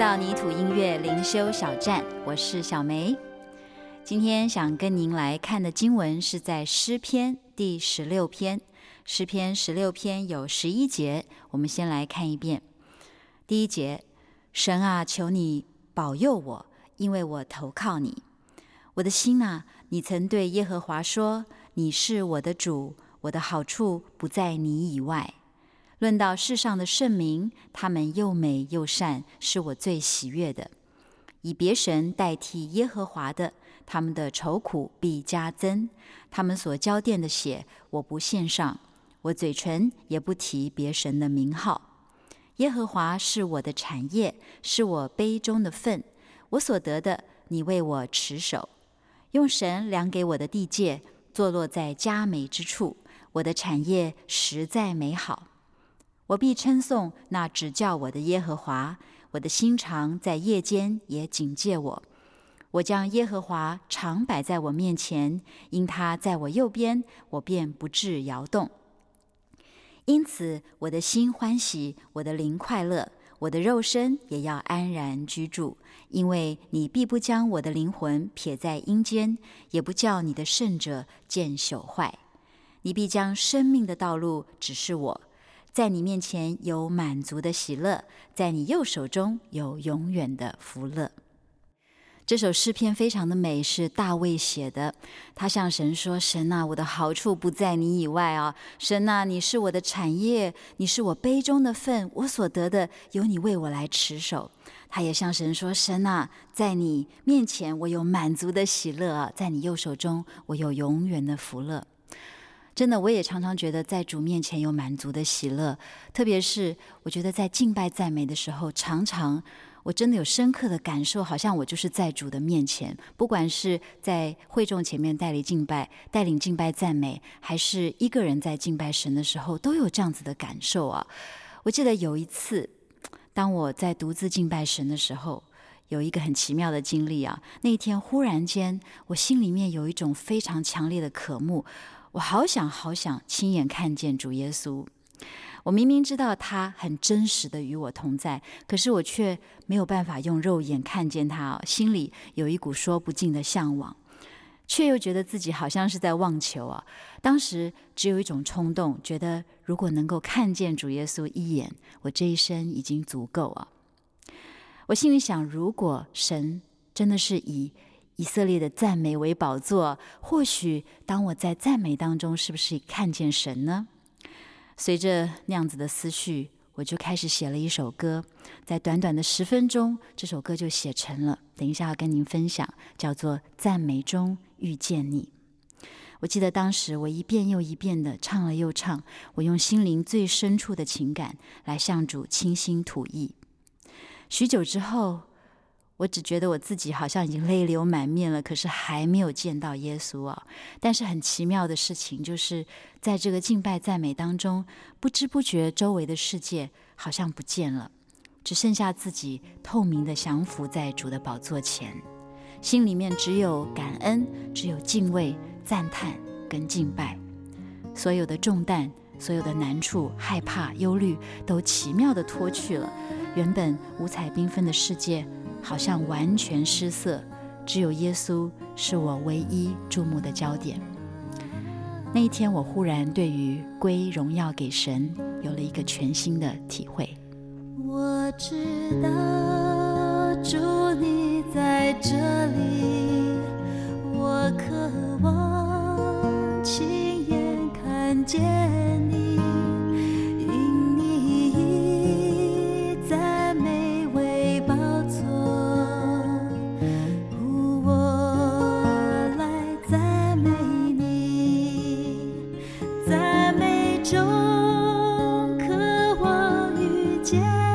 到泥土音乐灵修小站，我是小梅。今天想跟您来看的经文是在诗篇第十六篇。诗篇十六篇有十一节，我们先来看一遍。第一节：神啊，求你保佑我，因为我投靠你。我的心啊，你曾对耶和华说：“你是我的主，我的好处不在你以外。”论到世上的圣明，他们又美又善，是我最喜悦的。以别神代替耶和华的，他们的愁苦必加增。他们所浇奠的血，我不献上，我嘴唇也不提别神的名号。耶和华是我的产业，是我杯中的分，我所得的，你为我持守。用神量给我的地界，坐落在佳美之处。我的产业实在美好。我必称颂那指教我的耶和华，我的心肠在夜间也警戒我。我将耶和华常摆在我面前，因他在我右边，我便不致摇动。因此，我的心欢喜，我的灵快乐，我的肉身也要安然居住，因为你必不将我的灵魂撇在阴间，也不叫你的圣者见朽坏。你必将生命的道路指示我。在你面前有满足的喜乐，在你右手中有永远的福乐。这首诗篇非常的美，是大卫写的。他向神说：“神啊，我的好处不在你以外啊！神啊，你是我的产业，你是我杯中的分，我所得的由你为我来持守。”他也向神说：“神啊，在你面前我有满足的喜乐啊，在你右手中我有永远的福乐。”真的，我也常常觉得在主面前有满足的喜乐，特别是我觉得在敬拜赞美的时候，常常我真的有深刻的感受，好像我就是在主的面前，不管是在会众前面带领敬拜、带领敬拜赞美，还是一个人在敬拜神的时候，都有这样子的感受啊。我记得有一次，当我在独自敬拜神的时候，有一个很奇妙的经历啊。那一天忽然间，我心里面有一种非常强烈的渴慕。我好想好想亲眼看见主耶稣。我明明知道他很真实的与我同在，可是我却没有办法用肉眼看见他哦，心里有一股说不尽的向往，却又觉得自己好像是在妄求啊。当时只有一种冲动，觉得如果能够看见主耶稣一眼，我这一生已经足够啊。我心里想，如果神真的是以以色列的赞美为宝座，或许当我在赞美当中，是不是看见神呢？随着那样子的思绪，我就开始写了一首歌，在短短的十分钟，这首歌就写成了。等一下要跟您分享，叫做《赞美中遇见你》。我记得当时我一遍又一遍的唱了又唱，我用心灵最深处的情感来向主倾心吐意。许久之后。我只觉得我自己好像已经泪流满面了，可是还没有见到耶稣啊！但是很奇妙的事情就是，在这个敬拜赞美当中，不知不觉周围的世界好像不见了，只剩下自己透明的降服在主的宝座前，心里面只有感恩，只有敬畏、赞叹跟敬拜，所有的重担、所有的难处、害怕、忧虑都奇妙地脱去了，原本五彩缤纷的世界。好像完全失色，只有耶稣是我唯一注目的焦点。那一天，我忽然对于归荣耀给神有了一个全新的体会。我知道主你在这里，街。